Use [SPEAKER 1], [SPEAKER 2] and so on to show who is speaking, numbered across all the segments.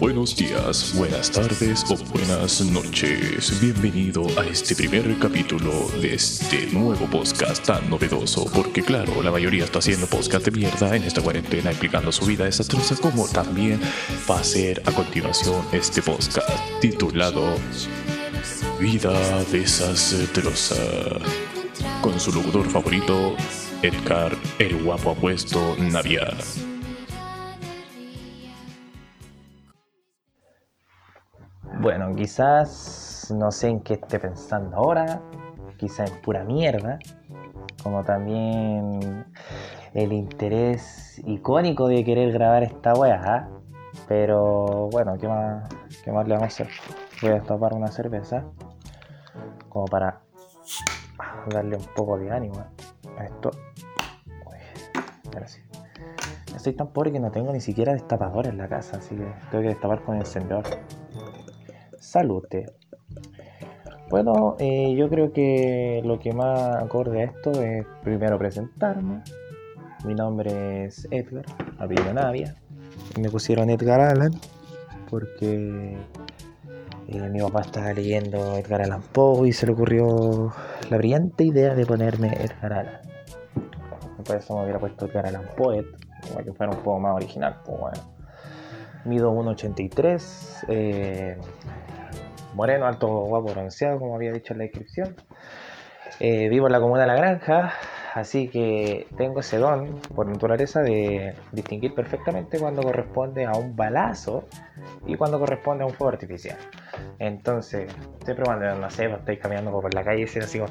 [SPEAKER 1] buenos días, buenas tardes o buenas noches. Bienvenido a este primer capítulo de este nuevo podcast tan novedoso, porque claro, la mayoría está haciendo podcast de mierda en esta cuarentena explicando su vida desastrosa, como también va a ser a continuación este podcast titulado Vida desastrosa, con su locutor favorito, Edgar el guapo apuesto Naviar.
[SPEAKER 2] Bueno, quizás no sé en qué esté pensando ahora, quizás en pura mierda, como también el interés icónico de querer grabar esta wea, ¿ah? pero bueno, ¿qué más, ¿qué más le vamos a hacer? Voy a destapar una cerveza, como para darle un poco de ánimo a esto. Uy. Estoy tan pobre que no tengo ni siquiera destapador en la casa, así que tengo que destapar con el encendedor. Salute. Bueno, eh, yo creo que lo que más acorde a esto es primero presentarme. Mi nombre es Edgar, apellido Navia. Me pusieron Edgar Allan porque eh, mi papá estaba leyendo Edgar Allan Poe y se le ocurrió la brillante idea de ponerme Edgar Allan. Por eso me hubiera puesto Edgar Allan Poet, para que fuera un poco más original. Pues bueno. Mido 1,83. Eh, moreno, alto, guapo, bronceado, como había dicho en la descripción. Eh, vivo en la comuna de La Granja, así que tengo ese don, por naturaleza, de distinguir perfectamente cuando corresponde a un balazo y cuando corresponde a un fuego artificial. Entonces, siempre cuando, no sé, pues, estoy caminando por la calle y así como...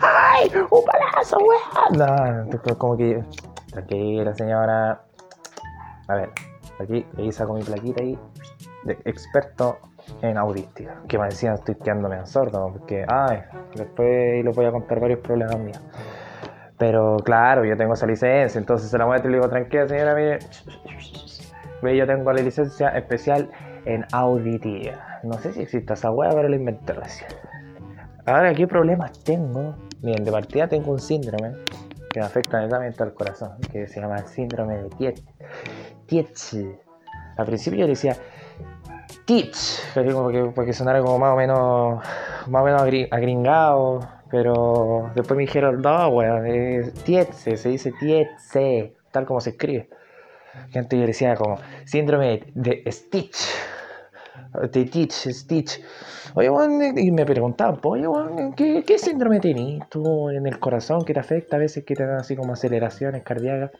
[SPEAKER 2] ¡Ay! ¡Un balazo, weón! No, como que... Tranquila, señora. A ver, aquí, ahí saco mi plaquita ahí de experto en audística. Que me decían estoy quedándome en sordo, porque, ay, después les voy a contar varios problemas míos. Pero claro, yo tengo esa licencia, entonces se la muestro y le digo, tranquila señora, mire, yo tengo la licencia especial en auditiva. No sé si existe esa hueá, pero la inventé recién. Ahora, ¿qué problemas tengo? Miren, de partida tengo un síndrome que me afecta netamente al corazón, que se llama el síndrome de Tietze. Al principio yo le decía, Teach, porque, sonara como más o menos, más o menos agringado, pero después me dijeron, no, weón, es Tietze, se dice Tietze, tal como se escribe. Gente yo decía como síndrome de Stitch, de Teach, Stitch. Oye, weón, y me preguntaban, oye, weón, ¿qué, ¿qué, síndrome tenés tú en el corazón que te afecta a veces que te dan así como aceleraciones cardíacas?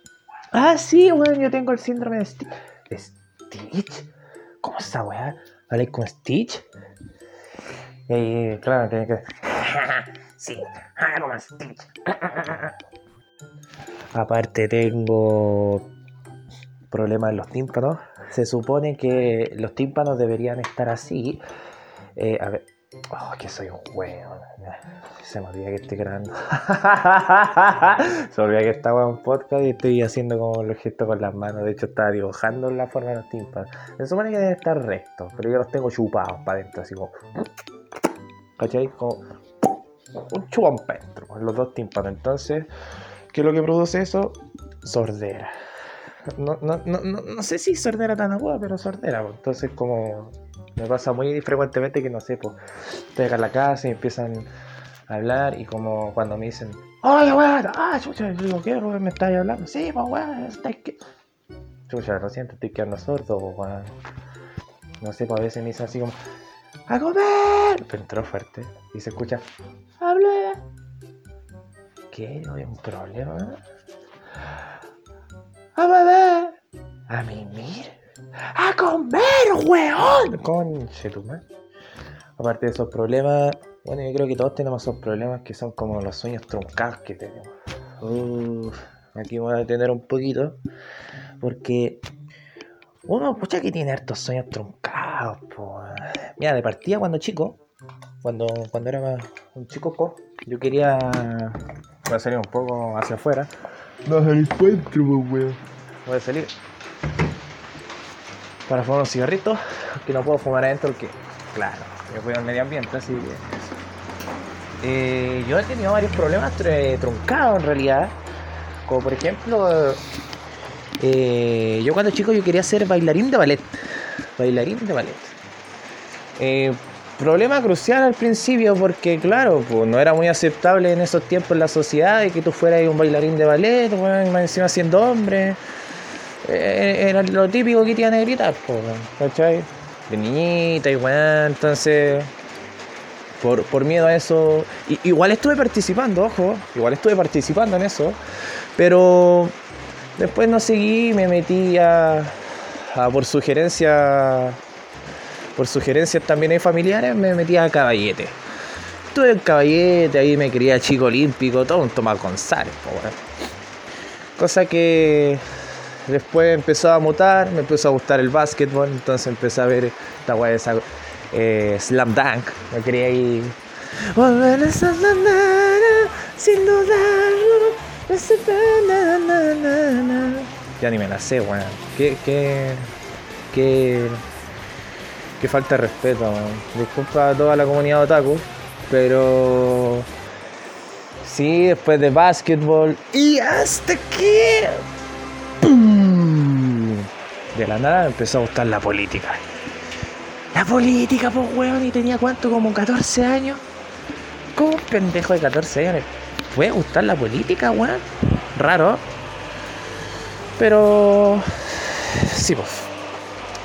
[SPEAKER 2] Ah, sí, weón, yo tengo el síndrome de Stitch. ¿De Stitch? ¿Cómo esa weá? ¿Vale con Stitch? Y claro, tiene que. sí, como Stitch. Aparte, tengo problemas en los tímpanos. Se supone que los tímpanos deberían estar así. Eh, a ver. Oh, que soy un weón. Se me olvida que estoy grabando. Se me olvida que estaba en podcast y estoy haciendo como los gestos con las manos. De hecho, estaba dibujando la forma de los tímpanos. Se supone que deben estar rectos, pero yo los tengo chupados para adentro, así como. ¿Cachai? Como un chupón dentro, los dos tímpanos. Entonces, ¿qué es lo que produce eso? Sordera. No, no, no, no, sé si sordera tan agua, pero sordera. Entonces, como me pasa muy frecuentemente que no sé, pues, estoy acá en la casa y empiezan hablar y como cuando me dicen, ¡Oye, weón! ¡Ah, chucha! Yo ¿qué, ¿Me estáis hablando? Sí, pues, weón, que... Chucha, lo siento, estoy quedando sordo, weón. No sé, pues a veces me dicen así como, ¡A comer! Pero entró fuerte y se escucha, ¡Habla! ¿Qué? ¿No hay un problema? ¡A beber! ¡A mimir! ¡A comer, weón! Conche tu Aparte de esos problemas, bueno, yo creo que todos tenemos esos problemas que son como los sueños truncados que tenemos. Uf, aquí voy a detener un poquito. Porque uno, pucha, que tiene hartos sueños truncados. Mira, de partida cuando chico, cuando, cuando era un chico, yo quería. Voy a salir un poco hacia afuera.
[SPEAKER 3] No el encuentro, weón.
[SPEAKER 2] Voy a salir para fumar un cigarrito, que no puedo fumar adentro porque, claro, yo cuido el medio ambiente, así que eh, yo he tenido varios problemas truncados en realidad. Como por ejemplo, Eh, yo cuando chico yo quería ser bailarín de ballet. Bailarín de ballet. Eh, problema crucial al principio porque claro, pues no era muy aceptable en esos tiempos en la sociedad de que tú fueras un bailarín de ballet, encima siendo hombre. Eh, era lo típico que te iban a gritar, ¿cachai? De niñita y bueno, entonces por, por miedo a eso. igual estuve participando, ojo, igual estuve participando en eso, pero después no seguí, me metí a, por sugerencia, por sugerencias también hay familiares, me metí a caballete. Estuve en caballete, ahí me quería chico olímpico, todo un Tomás González, weón. Cosa que después empezó a mutar, me empezó a gustar el básquetbol, entonces empecé a ver esta weá de esa eh, Slam Dunk, me quería ir. Volver a sin dudarlo. Ya ni me la sé, weón. Qué, qué, qué, qué falta de respeto, weón. Disculpa a toda la comunidad otaku, pero sí, después de básquetbol y hasta que ¡pum! de la nada empezó a gustar la política. La política, pues, weón, y tenía cuánto, como 14 años. ¿Cómo un pendejo de 14 años puede gustar la política, weón? Raro. Pero. Sí, pues.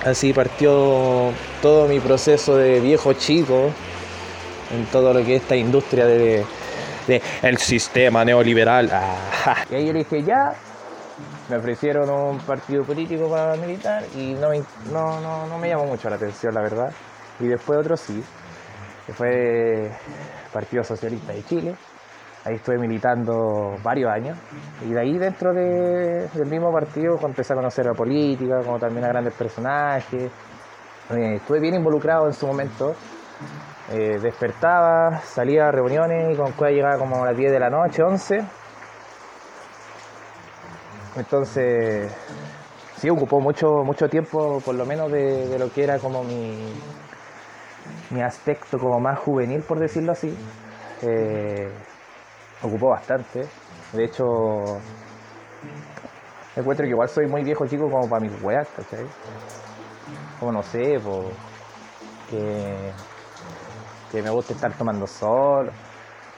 [SPEAKER 2] Así partió todo mi proceso de viejo chico en todo lo que es esta industria de, de el sistema neoliberal. Ah, y ahí yo le dije, ya, me ofrecieron un partido político para militar y no me, no, no, me llamó mucho la atención, la verdad. Y después otro sí, que fue Partido Socialista de Chile. Ahí estuve militando varios años. Y de ahí dentro de- del mismo partido empecé a conocer la política, como también a grandes personajes. Eh, estuve bien involucrado en su momento. Eh, despertaba, salía a reuniones y con cuál llegaba como a las 10 de la noche, 11. Entonces, sí, ocupó mucho, mucho tiempo, por lo menos de, lo que era como mi, mi aspecto como más juvenil, por decirlo así. Eh, ocupó bastante. De hecho, encuentro que igual soy muy viejo chico como para mis weas, ¿cachai? Como no sé, po, que me gusta estar tomando sol.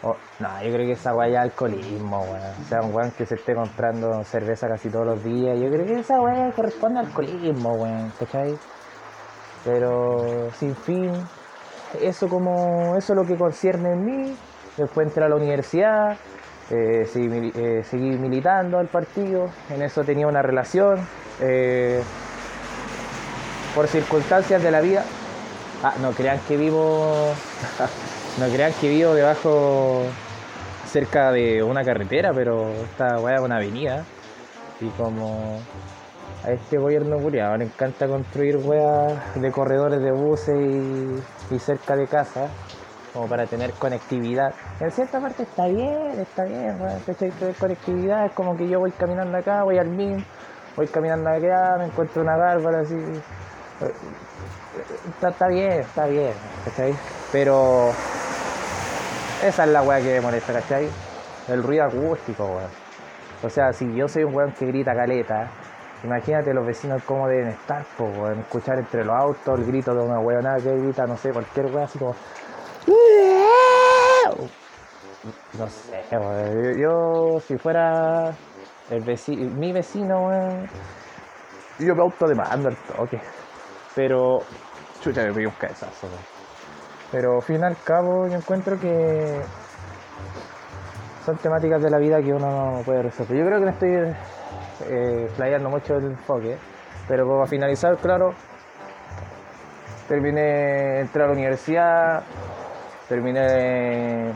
[SPEAKER 2] O- no, yo creo que esa weá es alcoholismo, weón. O sea, un weón que se esté comprando cerveza casi todos los días. Yo creo que esa weá corresponde al alcoholismo, weón, ¿cachai? Pero, sin fin, eso como, eso es lo que concierne en mí. Después entré a la universidad, eh, seguí, eh, militando al partido. En eso tenía una relación. eh, por circunstancias de la vida. Ah, no crean que vivo. no crean que vivo debajo. cerca de una carretera, pero esta weá es una avenida. Y como a este gobierno culiado le encanta construir weas de corredores de buses y, cerca de casa, como para tener conectividad. En cierta parte está bien, está bien, weón. Tener conectividad es como que yo voy caminando acá, voy al MIM, voy caminando acá, me encuentro una bárbara así. Está, bien, está bien, ¿cachai? Pero esa es la weá que me molesta, ¿cachai? El ruido acústico, weón. O sea, si yo soy un weón que grita caleta, imagínate los vecinos cómo deben estar, po, weón. Escuchar entre los autos el grito de una weonada que grita, no sé, cualquier weá así como. No sé, weón. Yo, si fuera mi vecino, weón, yo me autodemando el toque. Pero, chucha, me pegué un cabezazo. Pero, al fin al cabo, yo encuentro que son temáticas de la vida que uno no puede resolver. Yo creo que me estoy eh, mucho el enfoque, pero para finalizar, claro, terminé, entré a la universidad, terminé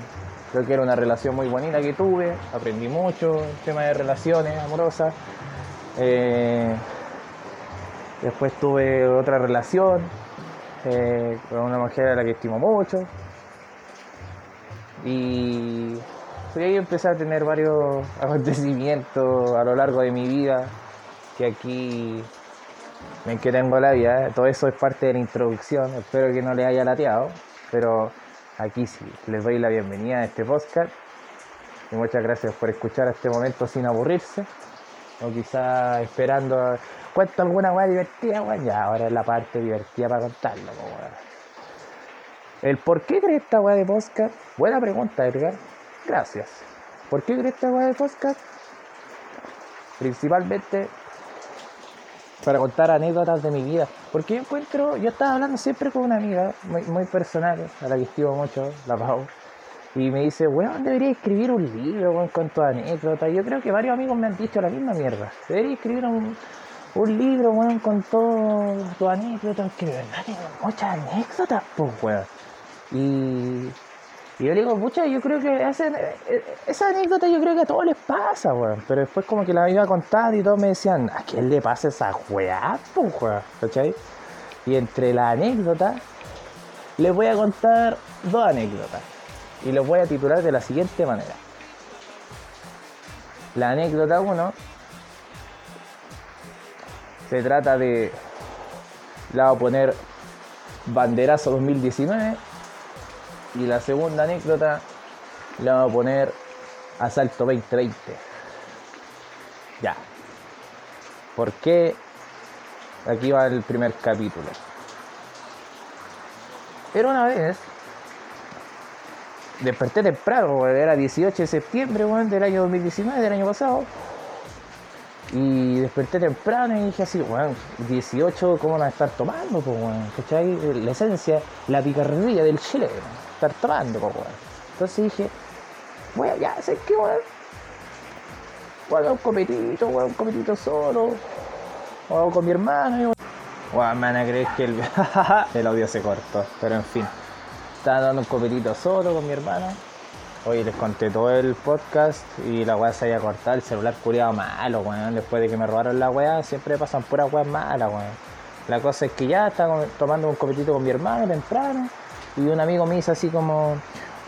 [SPEAKER 2] lo que era una relación muy bonita que tuve, aprendí mucho el tema de relaciones amorosas. Eh, después tuve otra relación eh, con una mujer a la que estimo mucho. Y pues ahí empecé a tener varios acontecimientos a lo largo de mi vida, que aquí ven que tengo la vida, todo eso es parte de la introducción, espero que no les haya lateado, pero aquí sí, les doy la bienvenida a este podcast y muchas gracias por escuchar a este momento sin aburrirse. O quizás esperando, cuento alguna weá divertida, weón. Ya, ahora es la parte divertida para contarlo, weón. ¿El por qué crees esta weá de podcast? Buena pregunta, Edgar. Gracias. ¿Por qué crees esta weá de podcast? Principalmente para contar anécdotas de mi vida. Porque yo encuentro, yo estaba hablando siempre con una amiga muy, muy personal, a la que estimo mucho, la Pau. Y me dice, weón, debería escribir un libro weón, con tus anécdotas. Yo creo que varios amigos me han dicho la misma mierda. Debería escribir un, un libro, weón, con todas tus anécdotas. Que de verdad tengo muchas anécdotas, pues, weón. Y, y yo le digo, pucha, yo creo que ese- eh, esa anécdota yo creo que a todos les pasa, weón. Pero después como que la iba a contar y todos me decían, ¿a quién le pasa esa weá, pues, weón? ¿Cachai? Y entre la anécdota, les voy a contar dos anécdotas. Y los voy a titular de la siguiente manera. La anécdota 1 se trata de... La voy a poner Banderazo 2019 y la segunda anécdota la vamos a poner Asalto 2020. Ya. ¿Por qué? Aquí va el primer capítulo. Era una vez. Desperté temprano, era 18 de septiembre del año 2019, del año pasado. Y desperté temprano y dije así, weón, 18, ¿cómo van a estar tomando? Pues, weón? ¿Cachai? La esencia, la picardía del chileno, estar tomando, pues, weón. Entonces dije, weón, ya, ¿sabes qué, weón? Weón, un copetito, weón, un copetito solo. O con mi hermano, y. Weón, me van a creer que el, el audio se cortó, pero en fin. Estaba dando un copetito solo con mi hermana. Hoy les conté todo el podcast y la weá se había cortado, el celular curiado malo, weón. Después de que me robaron la weá, siempre pasan puras weas malas, weón. La cosa es que ya estaba tomando un copetito con mi hermano temprano y un amigo me dice así como,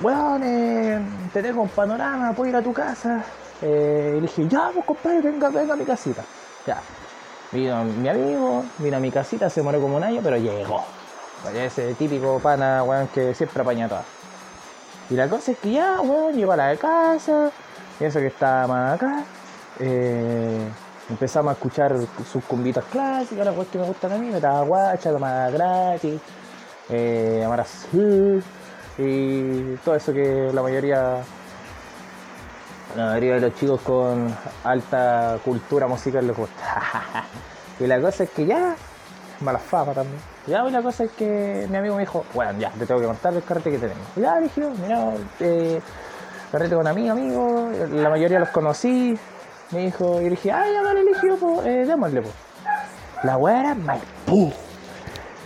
[SPEAKER 2] weón, eh, te tengo un panorama, puedo ir a tu casa. Eh, y le dije, ya, pues compadre, venga, venga a mi casita. Ya. Vino mi amigo, vino a mi casita, se demoró como un año, pero llegó. Ese típico pana, weón, que siempre apaña todas. Y la cosa es que ya, weón, llegó a la casa, y eso que estaba más acá. eh, empezamos a escuchar sus cumbitas clásicas, las cosas que me gustan a mí, me guacha, tomada gratis, eh, amar azul, y todo eso que la mayoría, la mayoría de los chicos con alta cultura musical les gusta. y la cosa es que ya, mala fama también. Ya, la cosa es que mi amigo me dijo, bueno, ya, te tengo que contar el carrete que tenemos. Ya, dije, yo, mira, eh, carrete con amigo, amigo, la mayoría los conocí. Me dijo, y dije, ah, ya, vale, eligió, pues, eh, démosle, pues. La weá era Maipú,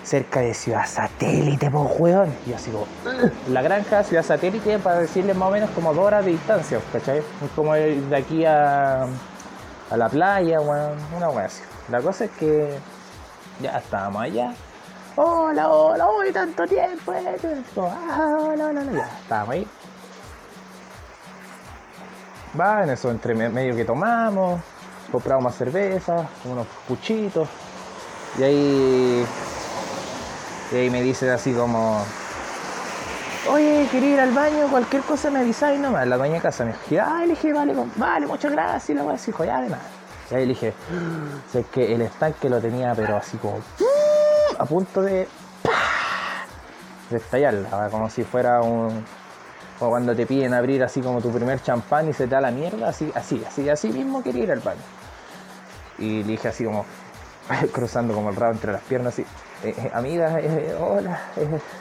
[SPEAKER 2] cerca de Ciudad Satélite, pues, weón. Y yo así como, la granja Ciudad Satélite, para decirles más o menos como dos horas de distancia, ¿cachai? Es como de aquí a, a la playa, weón, una weá así. La cosa es que ya estábamos allá. Hola, hola, hoy tanto tiempo. eh, ah, hola, hola, ya, estábamos ahí. Va, en eso entre me- medio que tomamos, compramos más cerveza, unos puchitos. Y ahí, y ahí me dice así como, oye, quería ir al baño, cualquier cosa me avisáis nomás. La dueña casa me dijo, ay, le dije, vale, vale, muchas gracias. Y la weá así, dijo, ya, de nada. Y ahí dije, sé que el estanque lo tenía, pero así como, a punto de, de estallarla, como si fuera un, o cuando te piden abrir así como tu primer champán y se te da la mierda, así, así, así, así mismo quería ir al baño. Y le dije así como, cruzando como el rabo entre las piernas, así, eh, eh, amiga, eh, hola,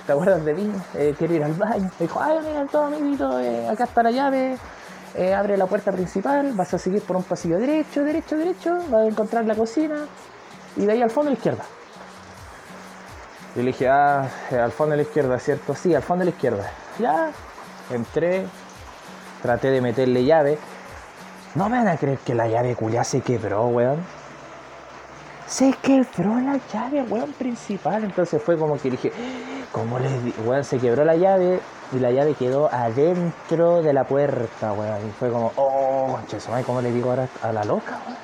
[SPEAKER 2] ¿te acuerdas de mí? Quiero ir al baño. Me dijo, ay, amiga, todo amiguito, acá está la llave, eh, abre la puerta principal, vas a seguir por un pasillo derecho, derecho, derecho, vas a encontrar la cocina y de ahí al fondo a la izquierda. Y le dije, ah, eh, al fondo a la izquierda, ¿cierto? Sí, al fondo a la izquierda. Ya, entré, traté de meterle llave. No me van a creer que la llave culia se quebró, weón. Se quebró la llave, weón, principal. Entonces fue como que dije, ¿cómo les di? Weón, se quebró la llave y la llave quedó adentro de la puerta, weón. Y fue como, oh, ¿cómo le digo ahora a la loca, weón?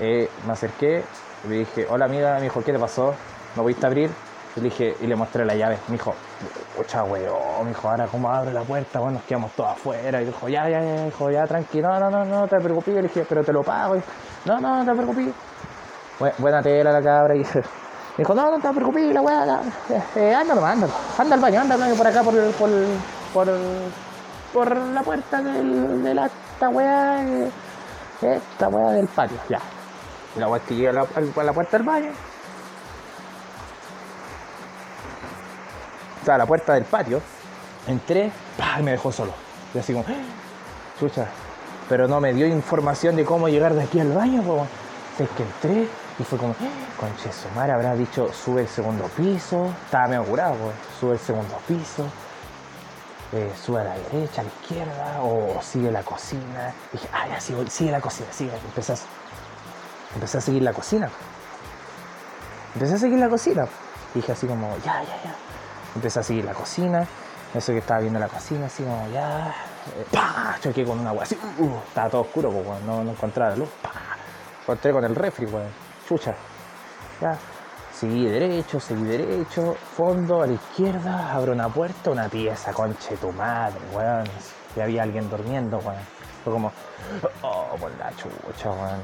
[SPEAKER 2] Eh, me acerqué, le dije, hola amiga, me dijo, ¿qué te pasó? ¿No pudiste abrir? Y le dije, y le mostré la llave. Me dijo, pucha weón, me dijo, ahora cómo abre la puerta, bueno, nos quedamos todos afuera. Y dijo, ya, ya, ya, dijo, ya, tranquilo, no, no, no, no te preocupes. Le dije, pero te lo pago. No, no, no te preocupes. Bu- buena tela la cabra. Y dijo, no, no te preocupes, la weá, eh, anda nomás, anda, anda al baño, anda por acá, por, por, por, por la puerta del, de la, esta weá, eh, esta weá del patio, ya. La weá que llega a la, a la puerta del baño. O sea, a la puerta del patio. Entré, ¡pah! y me dejó solo. Y así como, chucha. Pero no me dio información de cómo llegar de aquí al baño, po. Es que entré y fue como, conche su madre habrá dicho, sube el segundo piso. Estaba medio curado, po. Sube el segundo piso. eh, sube a la derecha, a la izquierda, o sigue la cocina. dije, ah, ya sigue la cocina, sigue. Empecé a, empecé a seguir la cocina. Empecé a seguir la cocina. Dije así como, ya, ya, ya. Empecé a seguir la cocina. Eso que estaba viendo la cocina, así como, ya. eh, ¡pah! Choqué con una agua así. uh, estaba todo oscuro, pues, no, no encontraba la luz. ¡pah! Encontré con el refri, weón. Chucha. Ya. Seguí derecho, seguí derecho. Fondo, a la izquierda. Abro una puerta, una pieza, conche tu madre, weón. Y había alguien durmiendo, weón. Fue como, oh, por la chucha, weón.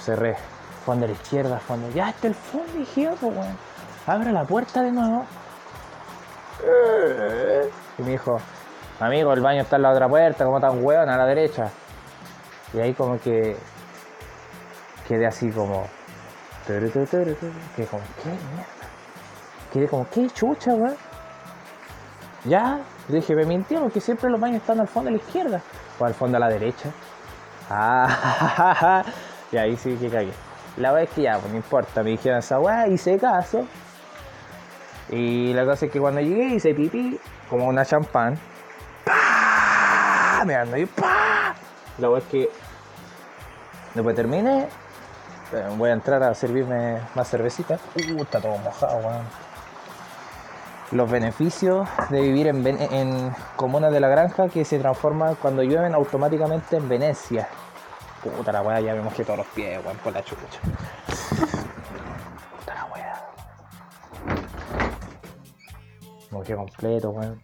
[SPEAKER 2] Cerré. Fondo a la izquierda, fondo. Ya está el fondo, pues, weón. Abro la puerta de nuevo. Y me dijo, amigo, el baño está en la otra puerta, como tan hueón, a la derecha. Y ahí como que quedé así como. Quedé como, ¿qué mierda? Quedé como, ¿qué chucha, weón? Ya, dije, me mintió porque siempre los baños están al fondo a la izquierda. O al fondo a la derecha. Ah, y ahí sí que cagué. La verdad es que ya, pues no importa, me dijeron esa weá, hice caso. Y la cosa es que cuando llegué hice pipí, como una champán. ¡Pah! Me ando y ¡pah! La verdad es que después terminé, voy a entrar a servirme más cervecita. Uh, está todo mojado, weón. Los beneficios de vivir en, en comunas de la granja que se transforman cuando llueven automáticamente en Venecia. Puta la weá, ya me mojé todos los pies, weón, por la chucha. Puta la weá. Mojé completo, weón.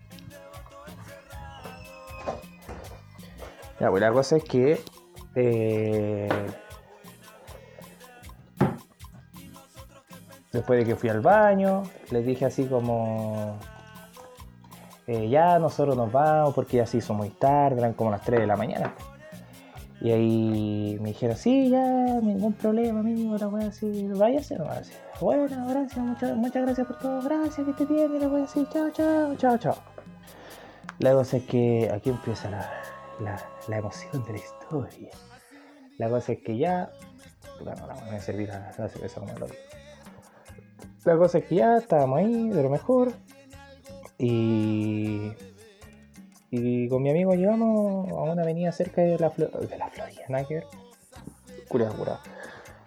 [SPEAKER 2] Ya, pues la cosa es que. eh, después de que fui al baño, les dije así como. eh, ya nosotros nos vamos porque ya se hizo muy tarde, eran como las 3 de la mañana. Y ahí me dijeron, sí, ya, ningún problema, amigo, la wea así, váyase nomás. así. Bueno, gracias, muchas, muchas gracias por todo, gracias, que esté bien, y la wea así, chao, chao, chao, chao. La cosa es que aquí empieza la, la, emoción de la historia. La cosa es que ya. Puta, no, a servir la, la cerveza como lo digo. La cosa es que ya estábamos ahí, de lo mejor. Y. Y con mi amigo llegamos a una avenida cerca de la, Flo- de la Florida, nada que.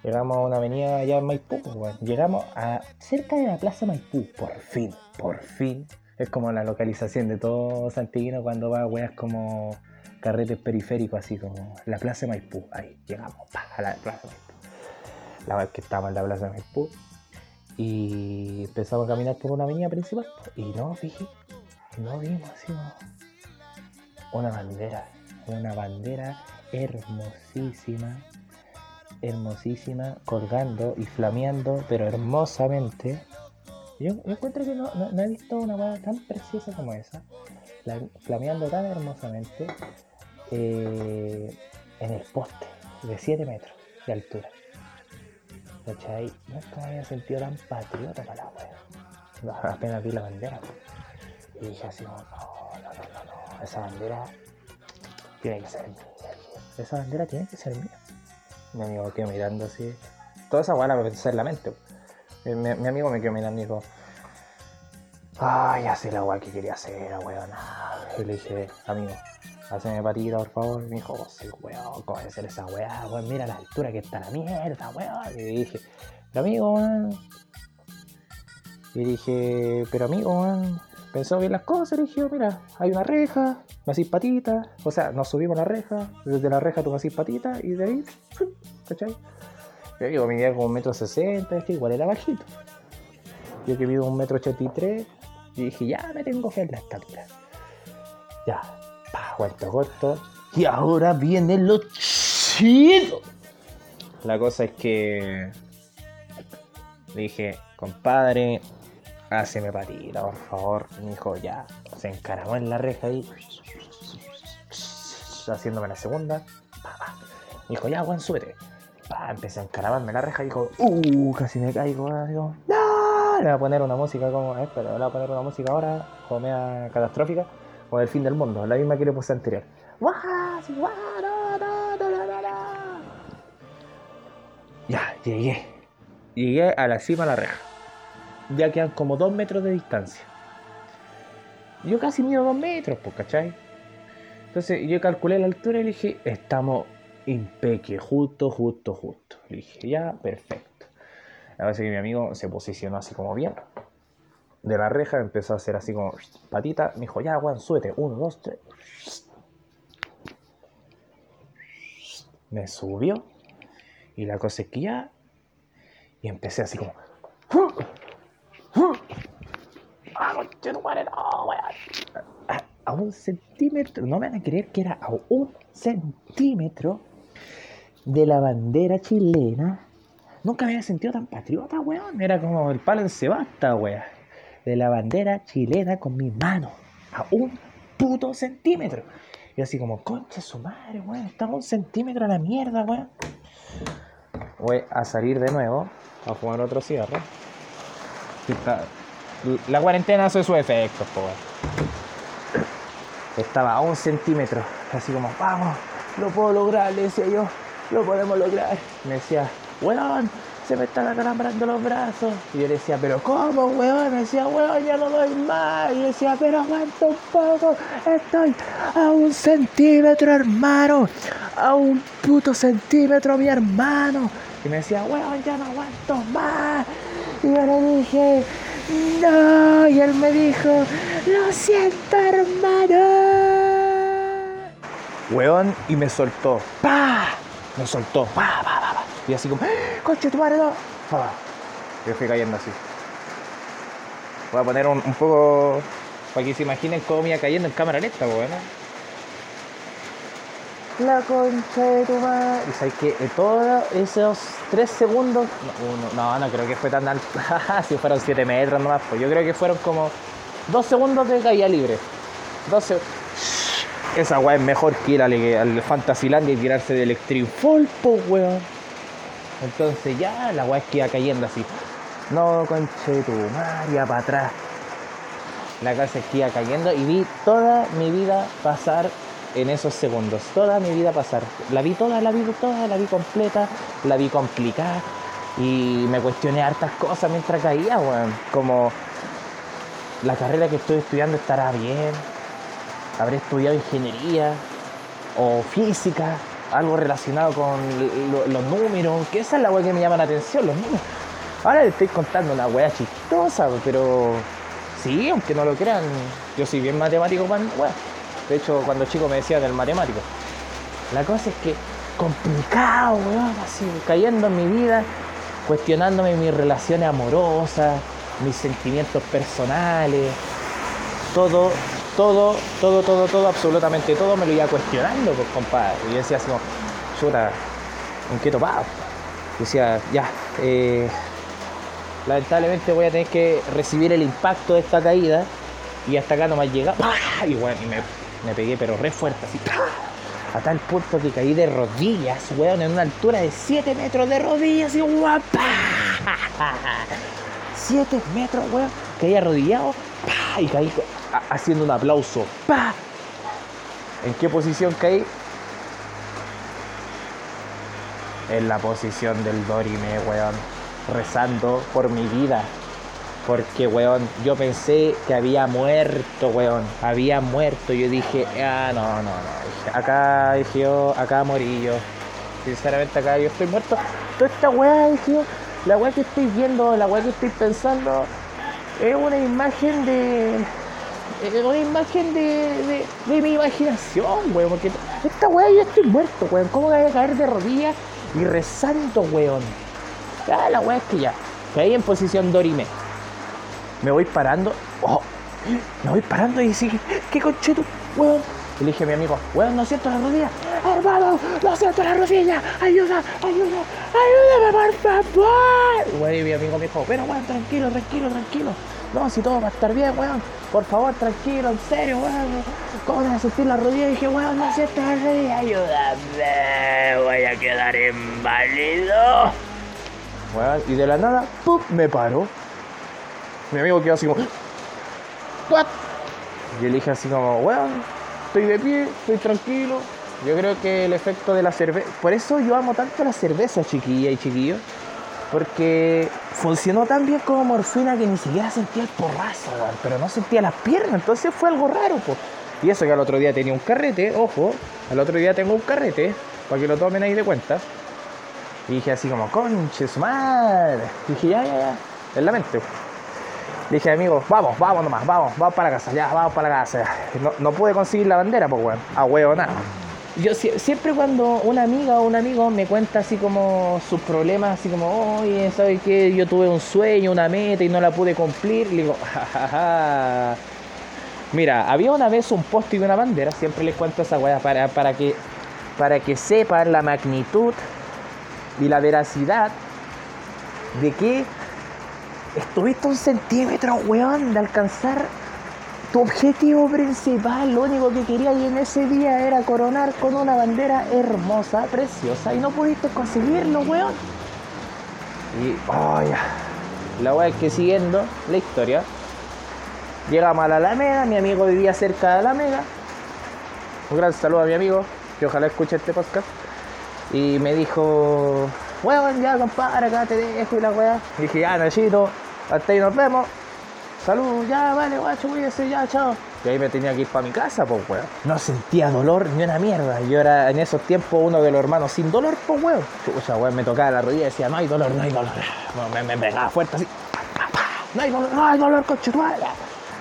[SPEAKER 2] Llegamos a una avenida allá en Maipú, pues. Llegamos a cerca de la Plaza Maipú, por fin, por fin. Es como la localización de todo Santiguino cuando va a weas como carretes periféricos, así como la Plaza Maipú. Ahí llegamos, pa, a la Plaza Maipú. La vez que estábamos en la Plaza Maipú. Y empezamos a caminar por una avenida principal. Y no vi, no vimos así una bandera, una bandera hermosísima, hermosísima, colgando y flameando, pero hermosamente. Yo, encuentro que no, no- he visto una hueá tan preciosa como esa, la- flameando tan hermosamente eh, en el poste de 7 metros de altura. ¿Cachai? Nunca me había sentido tan patriota para la wea. Apenas vi la bandera. Y dije así, no, no, no, no, esa bandera tiene que ser mía. Esa bandera tiene que ser mía. Mi amigo quedó mirando así. Toda esa weá la pensé en la mente. Mi, mi amigo me quedó mirando y dijo, ay, ya sé la weá que quería hacer, weón. Y le dije, amigo, hazme patita, por favor. Y me dijo, oh, sí, weón, ¿cómo hacer esa weá? Weón, mira la altura que está la mierda, weón. Y dije, pero amigo, weón. Y dije, pero amigo, weón, pensó bien las cosas. Le dije, mira, hay una reja, me hacís patita. O sea, nos subimos a la reja, desde la reja tú me hacís patita y de ahí, ¿cachai? Yo digo, medía como un metro sesenta, es que igual era bajito. Yo que mido un metro ochenta y tres, y dije, ya me tengo fe en la estatura. Ya, pa, cuento corto. Y ahora viene lo chido. La cosa es que le dije, compadre, háceme patita, por favor. Me dijo, ya. Se encaramó en la reja ahí. Haciéndome la segunda. Me dijo, ya, Juan, súbete. Pa, empecé a encaramarme en la reja y dijo, uh, casi me caigo. Digo. Le voy a poner una música como, eh, le voy a poner una música ahora, como media catastrófica, o del fin del mundo, la misma que le puse anterior. Ya, llegué. Llegué a la cima de la reja. Ya quedan como dos metros de distancia. Yo casi mido dos metros, pues, ¿cachai? Entonces yo calculé la altura y le dije, estamos impeque, justo, justo, justo. Le dije, ya, perfecto. A veces que mi amigo se posicionó así como bien. De la reja empezó a hacer así como patita. Me dijo, ya, Juan, súbete. Uno, dos, tres. Me subió. Y la cosa es que ya. Y empecé así como. ¡Ah, a un centímetro, no me van a creer que era a un centímetro de la bandera chilena. Nunca me había sentido tan patriota, weón. Era como el palo en Sebasta, weón. De la bandera chilena con mi mano. A un puto centímetro. Y así como, concha su madre, weón. A un centímetro a la mierda, weón. Voy a salir de nuevo a fumar otro está- La cuarentena hace sus efectos, weón. Estaba a un centímetro, así como, vamos, lo puedo lograr, le decía yo, lo podemos lograr. Me decía, weón, se me están acalambrando los brazos. Y yo le decía, pero ¿cómo, weón? Me decía, weón, ya no doy más. Y yo decía, pero aguanta un poco, estoy a un centímetro, hermano, a un puto centímetro, mi hermano. Y me decía, weón, ya no aguanto más. Y yo le dije, no. Y él me dijo, lo siento, hermano. Weón, y me soltó. ¡Pa! Me soltó. ¡Pa, pa, pa, pa! Y así como, ¡Eh, coche, tu madre, no! ¡Pa! Yo fui cayendo así. Voy a poner un, un poco para que se imaginen cómo me iba cayendo en cámara lenta, weón. La concha de tu madre. Y sabes que eh, todos esos tres segundos. No, no, no creo que fue tan alto. si fueron 7 metros nomás, pues yo creo que fueron como dos segundos de caída libre. 12. Esa weá es mejor que ir al, al Fantasyland y tirarse del Extreme Fall, po weón. Entonces ya la weá que iba cayendo así. No, conche tu madre, iba para atrás. La casa que iba cayendo y vi toda mi vida pasar en esos segundos. Toda mi vida pasar. La vi toda, la vi toda, la vi completa, la vi complicada. Y me cuestioné hartas cosas mientras caía, weón. Como la carrera que estoy estudiando estará bien. Habré estudiado ingeniería o física, algo relacionado con lo- los números, que esa es la weá que me llama la atención, los números. Ahora les estoy contando una weá chistosa, pero sí, aunque no lo crean, yo soy bien matemático para weá. De hecho, cuando chico me decían el matemático. La cosa es que complicado, weón, así, cayendo en mi vida, cuestionándome mis relaciones amorosas, mis sentimientos personales, todo, todo, todo, todo, todo, absolutamente todo me lo iba cuestionando, pues compadre. Y yo decía así como, chuta, ¿en qué topado? Y decía, ya, eh, lamentablemente voy a tener que recibir el impacto de esta caída y hasta acá no me llegado. Y bueno, y me, me pegué pero re fuerte, así, a tal punto que caí de rodillas, weón, en una altura de 7 metros de rodillas y guapa. 7 metros, weón. Caí arrodillado y caí haciendo un aplauso. ¡pa! ¿En qué posición caí? En la posición del Dorime, weón. Rezando por mi vida. Porque, weón, yo pensé que había muerto, weón. Había muerto. Yo dije, ah, no, no, no. Acá, dije yo, acá morí yo. Sinceramente, acá yo estoy muerto. Toda esta weá, dije la weá que estoy viendo, la weá que estoy pensando, es una imagen de. Es una imagen de, de, de mi imaginación, weón. Porque esta weá yo estoy muerto, weón. ¿Cómo voy a caer de rodillas y rezando, weón? Ah, la weá es que ya. Caí en posición Dorime. me voy parando. Oh, me voy parando y dije, ¿qué concheto, weón? Y le dije a mi amigo, weón, no siento la rodilla. Hermano, no siento la rodilla. Ayuda, ayuda, ayúdame, por favor. Weón, mi amigo me dijo, pero weón, tranquilo, tranquilo, tranquilo. No, si todo va a estar bien, weón. Por favor, tranquilo, en serio, weón. ¿Cómo vas a sentir la rodilla? Y dije, weón, no siento la rodilla. Ayúdame, voy a quedar inválido. Weón, y de la nada, ¡pum! me paro. Mi amigo quedó así como, ¿what? Y yo le así como, weón, estoy de pie, estoy tranquilo. Yo creo que el efecto de la cerveza. Por eso yo amo tanto la cerveza, chiquilla y chiquillos. Porque funcionó tan bien como morfina que ni siquiera sentía el porrazo, weón, pero no sentía las piernas. Entonces fue algo raro, pues. Y eso que al otro día tenía un carrete, ojo, al otro día tengo un carrete, para que lo tomen ahí de cuenta. Y dije así como, conche su madre. Y dije, ya, ya, ya, en la mente. Dije, amigo, vamos, vamos nomás, vamos, vamos para la casa, ya, vamos para la casa. No, no pude conseguir la bandera, pues, weón, a huevo nada. Yo sie- siempre cuando una amiga o un amigo me cuenta así como sus problemas, así como, oye, ¿sabes qué? Yo tuve un sueño, una meta y no la pude cumplir, le digo, jajaja. Mira, había una vez un poste y una bandera, siempre les cuento esa weá para, para, que, para que sepan la magnitud y la veracidad de que estuviste un centímetro, weón, de alcanzar tu objetivo principal. Lo único que quería y en ese día era coronar con una bandera hermosa, preciosa, y no pudiste conseguirlo, weón. Y, oh, ya. La weá es que siguiendo la historia, llegamos a la Alameda, mi amigo vivía cerca de la Alameda. Un gran saludo a mi amigo, que ojalá escuche este podcast. Y me dijo, weón, ya compadre, acá te dejo y la weá. Dije, ya, Nachito, hasta ahí nos vemos. Salud, ya, vale, guacho, cuídese, ya, chao. Y ahí me tenía que ir para mi casa, pues, weón. No sentía dolor ni una mierda. Yo era en esos tiempos uno de los hermanos sin dolor, pues, weón. Chucha, weón, me tocaba la rodilla y decía, no hay dolor, no hay dolor. Bueno, me, me pegaba fuerte así. No hay dolor, no hay dolor, coche, tu madre.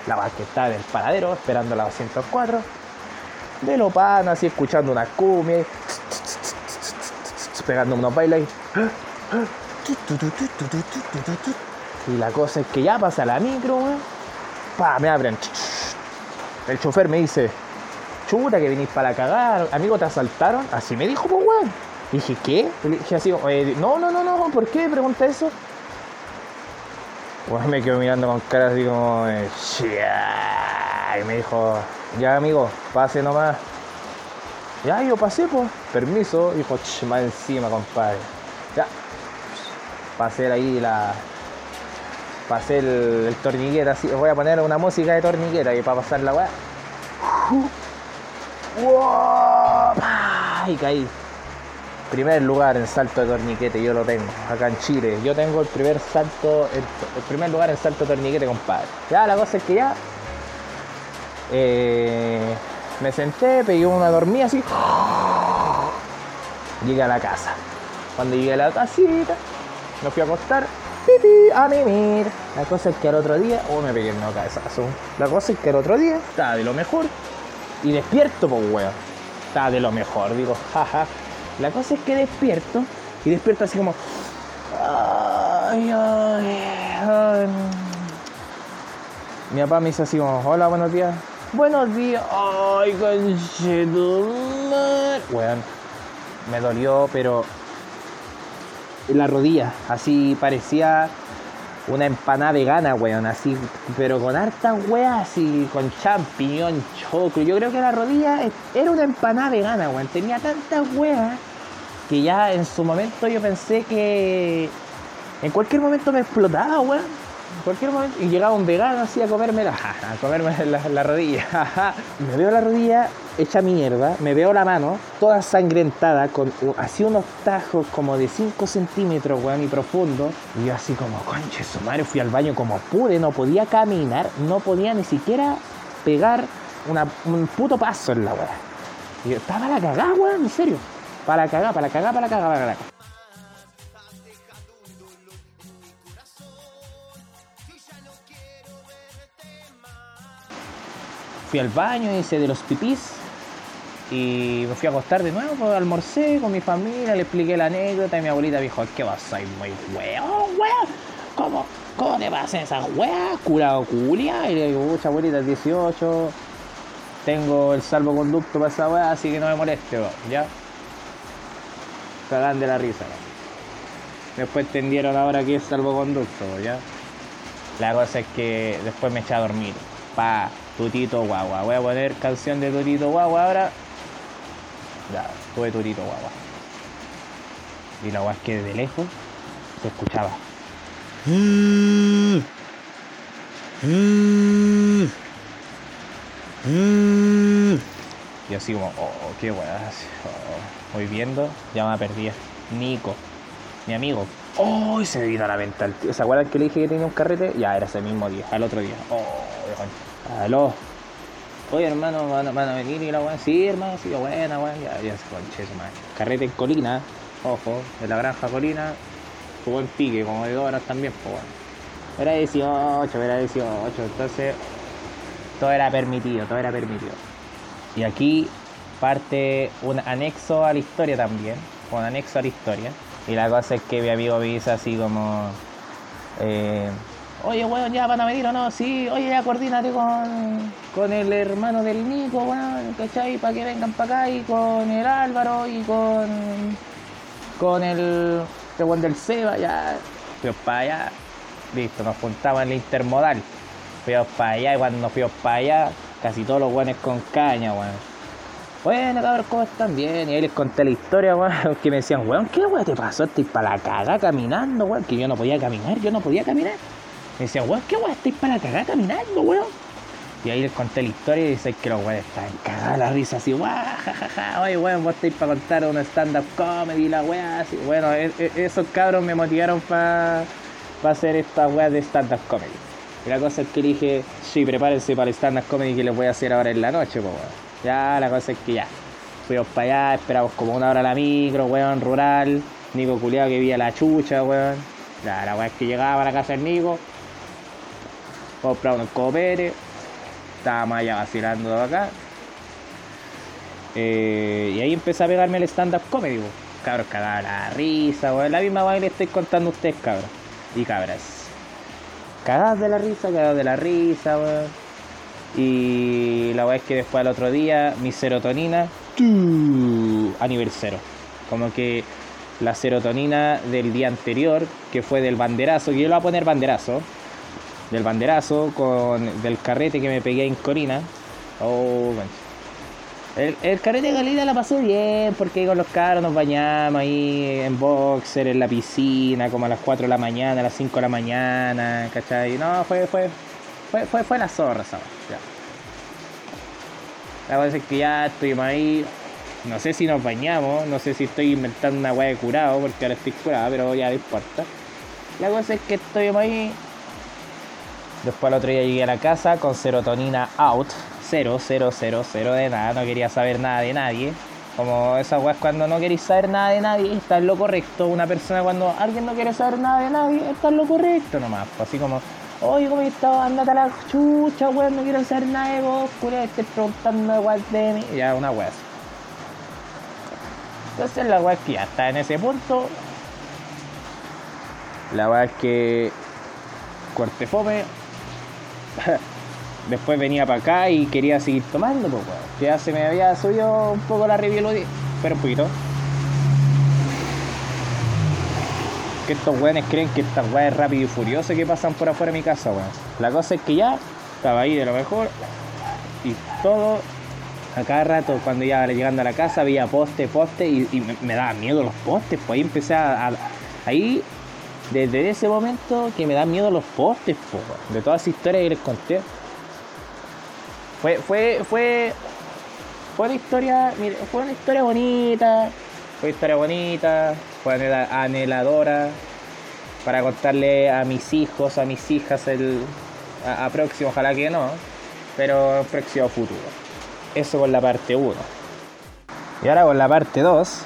[SPEAKER 2] La que estaba en el paradero, esperando la 204. De lo pan, así escuchando una cumbia. Pegando unos bailes. Y la cosa es que ya pasa la micro, weón. Pa, me abren. El chofer me dice, chuta que venís para cagar, amigo, te asaltaron. Así me dijo, pues weón. Dije, ¿qué? Le dije así, eh, no, no, no, no, ¿por qué? Pregunta eso. Pues me quedo mirando con cara así como, y me dijo, ya amigo, pase nomás. Ya, yo pasé, pues, permiso. Dijo, "Ch, más encima, compadre. Ya, pasé ahí la, pasé el, el torniquete así, voy a poner una música de torniqueta y para pasar la weá. Y caí. Primer lugar en salto de torniquete, yo lo tengo, acá en Chile. Yo tengo el primer salto, el, el primer lugar en salto de torniquete, compadre. Ya, la cosa es que ya eh, me senté, pegué una dormida así. Llegué a la casa. Cuando llegué a la casita, me fui a acostar. Pipí, a mimir. La cosa es que al otro día, oh, me pegué una cabezazo. La cosa es que al otro día estaba de lo mejor y despierto, pues, weón. Estaba de lo mejor, digo, jaja. La cosa es que despierto y despierto así como. Ay, ay. Mi papá me dice así como, hola, buenos días. Buenos días. Ay, conchetumar. Weón, me dolió, pero la rodilla, así parecía una empanada vegana, weón, así, pero con harta weas, así, con champiñón, choclo. Yo creo que la rodilla era una empanada vegana, weón, tenía tantas weas que ya en su momento yo pensé que en cualquier momento me explotaba, weón. Cualquier momento. Y llegaba un vegano así a comerme la, a comerme la, la rodilla. me veo la rodilla hecha mierda, me veo la mano toda sangrentada, con así unos tajos como de 5 centímetros, weón, y profundo. Y yo así como, conche su madre, fui al baño como pude, no podía caminar, no podía ni siquiera pegar un puto paso en la weá. Y yo estaba la cagada, weón, en serio. Para la cagada, para la cagada, para la cagada, para la Fui al baño, hice de los pipís y me fui a acostar de nuevo, almorcé con mi familia, le expliqué la anécdota y mi abuelita me dijo, ¿qué vas ir muy weón, weón? ¿Cómo? ¿cómo te pasan esas weas? Curado culia. Y le digo, pucha abuelita, 18. Tengo el salvoconducto para esa wea, así que no me moleste, weón, ¿ya? Cagan de la risa, weón. Después entendieron ahora que es salvoconducto, ¿ya? La cosa es que después me eché a dormir. Pa, tutito guagua. Voy a poner canción de tutito guagua ahora. Ya, tuve tutito guagua. Y la guagua es que de lejos se escuchaba. Y así como, oh, qué weá. Oh, voy viendo, ya me perdí. Nico, mi amigo. Oh, se me vino a la venta. ¿Se acuerdan que le dije que tenía un carrete? Ya, era ese mismo día, al otro día. Oh. Aló. Oye, hermano, van, van a venir y la weá. Sí, hermano, sí, buena, weón. Ya, ya. Carrete en Colina, ojo, de la granja Colina. Jugó en pique, como de horas también, pues bueno. Era 18, era 18, entonces todo era permitido, todo era permitido. Y aquí parte un anexo a la historia también, un anexo a la historia. Y la cosa es que mi amigo me dice así como, eh, oye, weón, ya van a venir o no, sí, oye, ya coordínate con, con el hermano del Nico, weón, ¿cachai? Para que vengan para acá y con el Álvaro y con, con el, el del Seba, ya, fuimos para allá, listo, nos juntamos en la intermodal. Fuimos para allá y cuando nos fuimos para allá, casi todos los weones con caña, weón. Bueno, cabrón, ¿cómo están? Bien. Y ahí les conté la historia, weón, que me decían, weón, ¿qué weón te pasó? Estoy para la cagada caminando, weón, que yo no podía caminar, yo no podía caminar. Me decían, weón, ¿qué weón? Estoy para la cagada caminando, weón. Y ahí les conté la historia y dicen que los weones estaban cagados la risa así, guau, jajaja, oye weón, vos estáis para contar una stand-up comedy, la weá, así. Bueno, e- e- esos cabros me motivaron para hacer esta weá de stand-up comedy. Y la cosa es que dije, sí, prepárense para el stand-up comedy que les voy a hacer ahora en la noche, weón. Ya, la cosa es que ya. Fuimos para allá, esperamos como una hora la micro, weón, rural. Nico culiado que vía la chucha, weón. Ya, la weá es que llegaba a la casa del Nico. Compramos unos copetes. Estábamos allá vacilando acá. Eh, y ahí empecé a pegarme el stand-up comedy, weón. Cabros, cagaba la risa, weón. La misma weá que estoy contando a ustedes, cabros. Y cabras. Cagadas de la risa, cagadas de la risa. Y la weá es que después al otro día, mi serotonina, ¡tu! a nivel cero. Como que la serotonina del día anterior, que fue del banderazo, que yo le voy a poner banderazo, del banderazo, con del carrete que me pegué en Corina. Oh. El, el carrete de Galina la pasó bien, porque con los caros nos bañamos ahí en boxer, en la piscina, como a las 4 de la mañana, a las 5 de la mañana, ¿cachai? No, fue, fue, fue, fue, fue la zorra, ¿sabes? La cosa es que ya estuvimos ahí. No sé si nos bañamos, no sé si estoy inventando una weá de curado, porque ahora estoy curado, pero ya no importa. La cosa es que estuvimos ahí. Después al otro día llegué a la casa con serotonina out. Cero, cero, cero, cero de nada. No quería saber nada de nadie. Como esas weas cuando no queréis saber nada de nadie, está en lo correcto. Una persona cuando alguien no quiere saber nada de nadie, está en lo correcto nomás. Pues así como, oye, ¿cómo estás? Andate a la chucha, weón, no quiero saber nada de vos, culia, estoy preguntando weas de mí. Ya, una así. Entonces la wea es que ya está en ese punto. La wea es que corte fome. Después venía para acá y quería seguir tomando, pues. Ya se me había subido un poco la review, pero un poquito. Que estos weones creen que estas weas rápido y furioso que pasan por afuera de mi casa, weón. La cosa es que ya estaba ahí de lo mejor. Y todo, a cada rato, cuando iba llegando a la casa, había poste, poste, y, me, daba miedo los postes. Pues ahí empecé a- ahí, desde ese momento, que me dan miedo los postes. De todas esas historias que les conté. Fue, fue, fue, fue una historia, fue una historia bonita, fue una historia bonita, fue anhela- anheladora para contarle a mis hijos, a mis hijas el a, a próximo, ojalá que no, pero próximo futuro. Eso con la parte 1. Y ahora con la parte 2.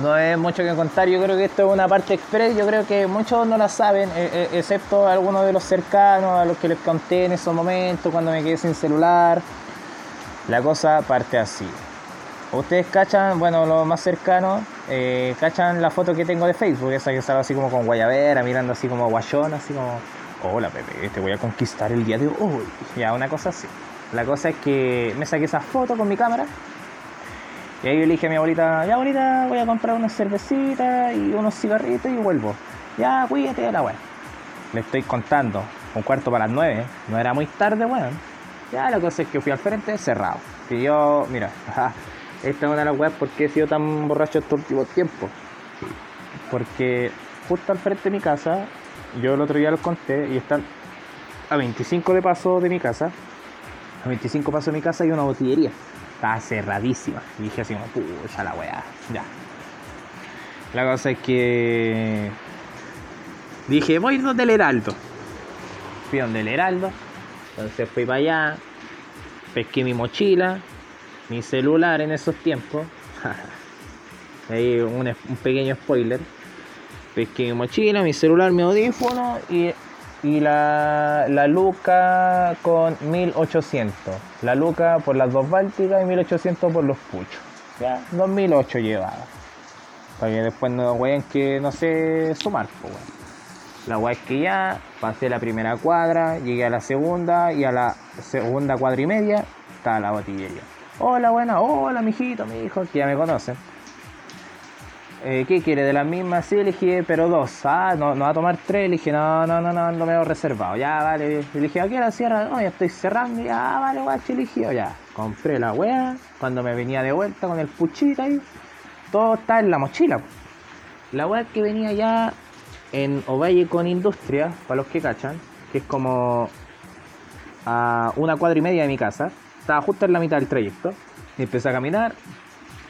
[SPEAKER 2] No es mucho que contar, yo creo que esto es una parte express, yo creo que muchos no la saben, e- e- excepto algunos de los cercanos, a los que les conté en esos momentos cuando me quedé sin celular. La cosa parte así. Ustedes cachan, bueno, los más cercanos, eh, cachan la foto que tengo de Facebook, esa que sale así como con guayabera, mirando así como guayón, así como, hola Pepe, te voy a conquistar el día de hoy. Ya, una cosa así. La cosa es que me saqué esa foto con mi cámara. Y ahí yo le dije a mi abuelita, ya abuelita, voy a comprar unas cervecitas y unos cigarritos y vuelvo. Ya, cuídate de la weá. Le estoy contando, un cuarto para las nueve, no era muy tarde, weón. Ya, la cosa es que fui al frente cerrado. Y yo, mira, esta es una de las weas porque he sido tan borracho estos últimos tiempos. Porque justo al frente de mi casa, yo el otro día los conté y están a 25 de paso de mi casa. A 25 pasos de mi casa hay una botillería. Estaba cerradísima. Dije así pucha la weá, ya. La cosa es que dije, voy a ir donde el Heraldo. Fui donde el Heraldo. Entonces fui para allá. Pesqué mi mochila. Mi celular en esos tiempos. Ahí un, un pequeño spoiler. Pesqué mi mochila, mi celular, mi audífono y y la, la Luca con 1800. La Luca por las dos Bálticas y 1800 por los puchos. Ya, 2008 llevaba. Para que después no weón que no sé sumar, pues, La weá es que ya pasé la primera cuadra, llegué a la segunda y a la segunda cuadra y media estaba la botillería. Hola, buena, hola, mijito, mi hijo, que ya me conocen. Eh, ¿qué quiere? ¿De la misma? Sí, elegí, pero dos. Ah, no, no va a tomar tres. Le dije, no, no, no, no, lo reservado. Ya, vale. Le dije, ¿a qué hora cierra? No, ya estoy cerrando. Ya, vale, guacho, eligió. Ya, compré la wea. Cuando me venía de vuelta con el puchito ahí, todo está en la mochila. La wea que venía ya en Ovalle con Industria, para los que cachan, que es como a una cuadra y media de mi casa. Estaba justo en la mitad del trayecto. Empecé a caminar.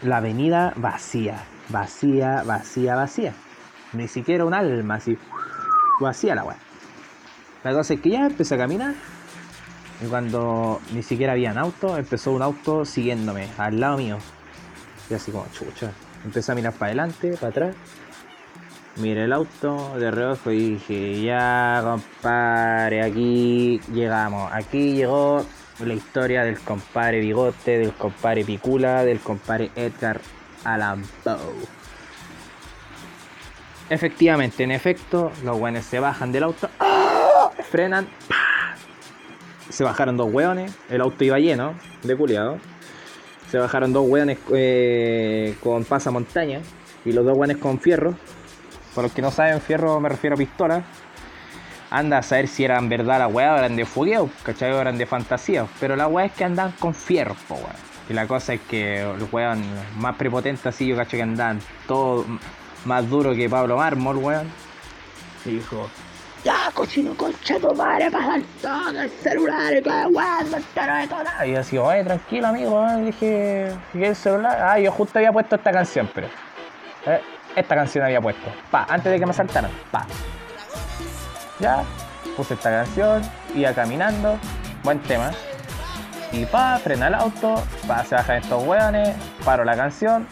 [SPEAKER 2] La avenida vacía vacía, vacía, vacía. Ni siquiera un alma así, vacía la weá. La cosa es que ya empecé a caminar. Y cuando ni siquiera había un auto, empezó un auto siguiéndome al lado mío. Y así como chucha. Empecé a mirar para adelante, para atrás. Miré el auto de reojo y dije, ya compadre, aquí llegamos. Aquí llegó la historia del compadre Bigote, del compadre Picula, del compadre Edgar Allan Poe. Efectivamente, en efecto, los weones se bajan del auto, frenan, se bajaron dos weones, el auto iba lleno de culiado. Se bajaron dos weones eh, con pasamontaña y los dos weones con fierro. Por los que no saben, fierro me refiero a pistola. Anda a saber si eran verdad la weá o eran de fogueo, ¿cachai? Eran de fantasía. Pero la weá es que andan con fierro. Y la cosa es que los weón más prepotentes así, yo cacho que andan todo más duro que Pablo Mármol, weón. Y dijo, ya cochino concha tu madre, pasa todo el celular y todo weón, todo. Y yo así, oye, tranquilo amigo, weón. dije, ¿qué el celular? Ah, yo justo había puesto esta canción, pero. Eh, esta canción había puesto. Pa, antes de que me saltaran. Pa. Ya, puse esta canción, iba caminando, buen tema. Y pa, frena el auto, pa, se bajan estos weones, paro la canción.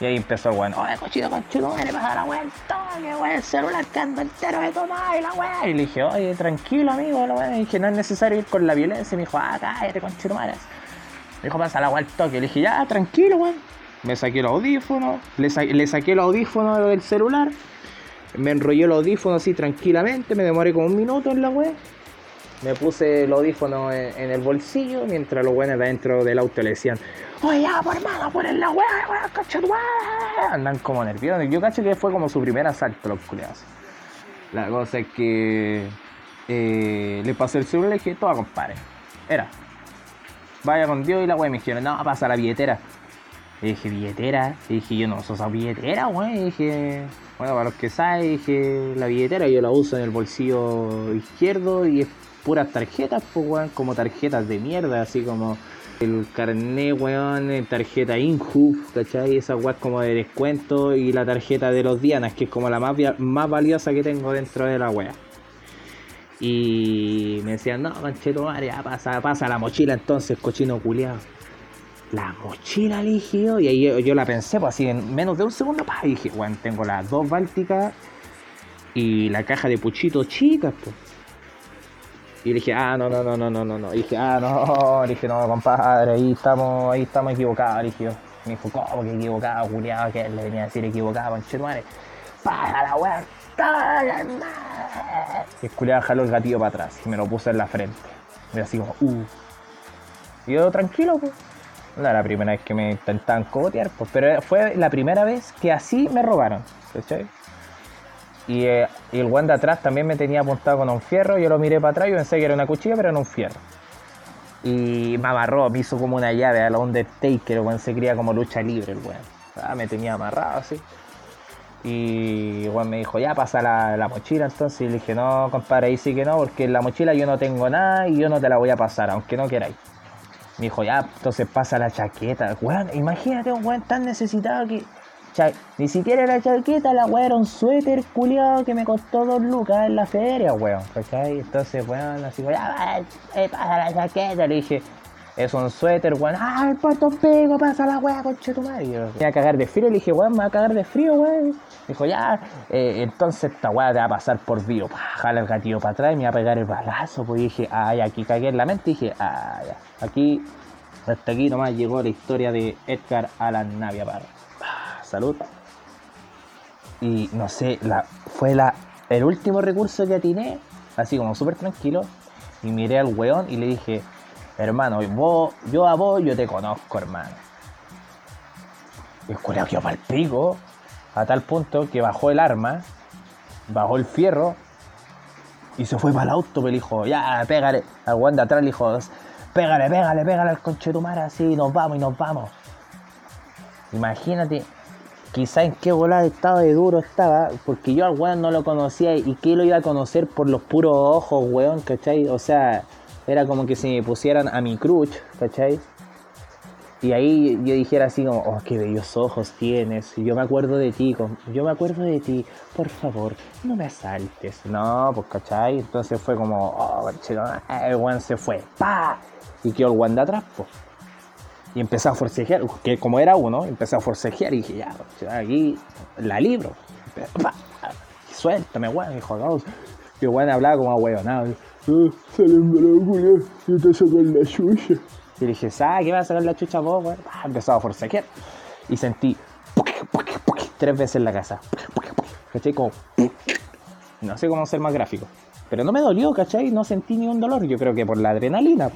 [SPEAKER 2] Y ahí empezó el weón, oye, cochito, cochito, me pasa la vuelta, que weón, el celular que ando entero de tomar y la weón. Y le dije, oye, tranquilo, amigo, la weón. Y dije, no es necesario ir con la violencia. Y me dijo, ah, cállate, conchito, madre. Me dijo, pasa la vuelta, que le dije, ya, tranquilo, weón. Me saqué el audífono, le, le saqué el audífono del celular, me enrollé el audífono así tranquilamente, me demoré como un minuto en la weón me puse el audífono en, el bolsillo mientras los buenos dentro del auto le decían, oye, por hermano, ponen la weá, weá, Andan como nerviosos. Yo cacho que fue como su primer asalto, los culiados. La cosa es que eh, le pasé el celular y dije, toma, compadre. Era, vaya con Dios y la weá me dijeron, no, pasa la billetera. Dije, billetera. Y dije, yo no sos esa billetera, weón. Dije, bueno, para los que saben, dije, la billetera yo la uso en el bolsillo izquierdo y es puras tarjetas, pues, weón, como tarjetas de mierda, así como el carnet, weón, tarjeta Inhoof, ¿cachai? Esa weón como de descuento y la tarjeta de los Dianas, que es como la más, más valiosa que tengo dentro de la weá. Y me decían, no, mancheto, ya pasa, pasa la mochila entonces, cochino culiado. La mochila eligió y ahí yo, la pensé, pues así en menos de un segundo, pa, y dije, weón, tengo las dos bálticas y la caja de puchito chicas, pues. Y dije, ah, no, no, no, no, no, no, no. Y dije, ah, no, le dije, no, compadre, ahí estamos, ahí estamos equivocados, le dije Me dijo, ¿cómo que equivocado, culiado? Que le venía a decir equivocado, conchetumare. Para la weá. Y el culiado jaló el gatillo para atrás y me lo puso en la frente. Y así como, uh. Y yo tranquilo, pues. No era la primera vez que me intentaban cogotear, pues, pero fue la primera vez que así me robaron, ¿cachai? Y, eh, y el guan de atrás también me tenía apuntado con un fierro, yo lo miré para atrás y pensé que era una cuchilla, pero era un fierro. Y me amarró, me hizo como una llave a la Undertaker, weón se cría como lucha libre el weón. Ah, me tenía amarrado así. Y Juan me dijo, ya pasa la, la mochila entonces. Y le dije, no, compadre, ahí sí que no, porque la mochila yo no tengo nada y yo no te la voy a pasar, aunque no queráis. Me dijo, ya, entonces pasa la chaqueta. Weón, imagínate un weón tan necesitado que. Cha- ni siquiera la chaqueta, la weón era un suéter culiado que me costó dos lucas en la feria, weón. ¿Cachai? Entonces, weón, así, ya, eh, pasa la chaqueta. Le dije, es un suéter, weón. ¡Ah, el puerto pego! Pasa la weá, conche tu madre. Me voy a cagar de frío. Le dije, weón, me va a cagar de frío, weón. Dijo, ya, eh, entonces esta weá te va a pasar por vivo. Jala el gatillo para atrás y me va a pegar el balazo. Pues dije, ay, aquí cagué en la mente. Dije, ah, ya. Aquí, hasta aquí nomás llegó la historia de Edgar Allan Navia Parra. Salud. Y no sé, la, fue la, el último recurso que atiné, así como súper tranquilo. Y miré al weón y le dije, hermano, vos, yo a vos yo te conozco, hermano. Y el culiao quedó pa'l pico, a tal punto que bajó el arma, bajó el fierro y se fue para el auto, me dijo, ya, pégale, al weón de atrás le dijo, pégale, pégale, pégale al conchetumare así, nos vamos y nos vamos. Imagínate, quizá en qué volada estaba de duro estaba, porque yo al weón no lo conocía y que lo iba a conocer por los puros ojos, weón, ¿cachai? O sea, era como que si me pusieran a mi crutch, ¿cachai? Y ahí yo dijera así como, oh, qué bellos ojos tienes, yo me acuerdo de ti, yo me acuerdo de ti, por favor, no me asaltes. No, pues, ¿cachai? Entonces fue como, oh, el weón se fue, pa, y quedó el weón de atrás, pues. Y empecé a forcejear, que como era uno, empecé a forcejear y dije, ya, aquí la libro. Suéltame, weón. Y dijo, no. Y weón hablaba como ahueonado.
[SPEAKER 3] Ah, de la culia, yo te saco la chucha.
[SPEAKER 2] Y dije, ¿sabes qué vas a sacar la chucha vos, weón? Empezó a forcejear. Y sentí tres veces en la casa. ¿Cachai? Como. No sé cómo ser más gráfico. Pero no me dolió, ¿cachai? No sentí ningún dolor. Yo creo que por la adrenalina.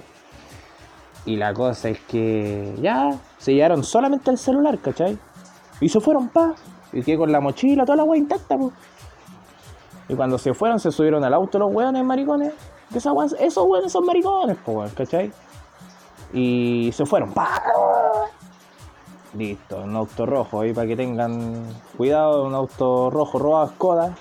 [SPEAKER 2] Y la cosa es que ya se llevaron solamente el celular, ¿cachai? Y se fueron, pa. Y quedé con la mochila, toda la wea intacta, po. Y cuando se fueron, se subieron al auto los weones maricones. Que esa esos weones son maricones, po, ¿cachai? Y se fueron, pa. Listo, un auto rojo ahí para que tengan cuidado, un auto rojo robado Skoda.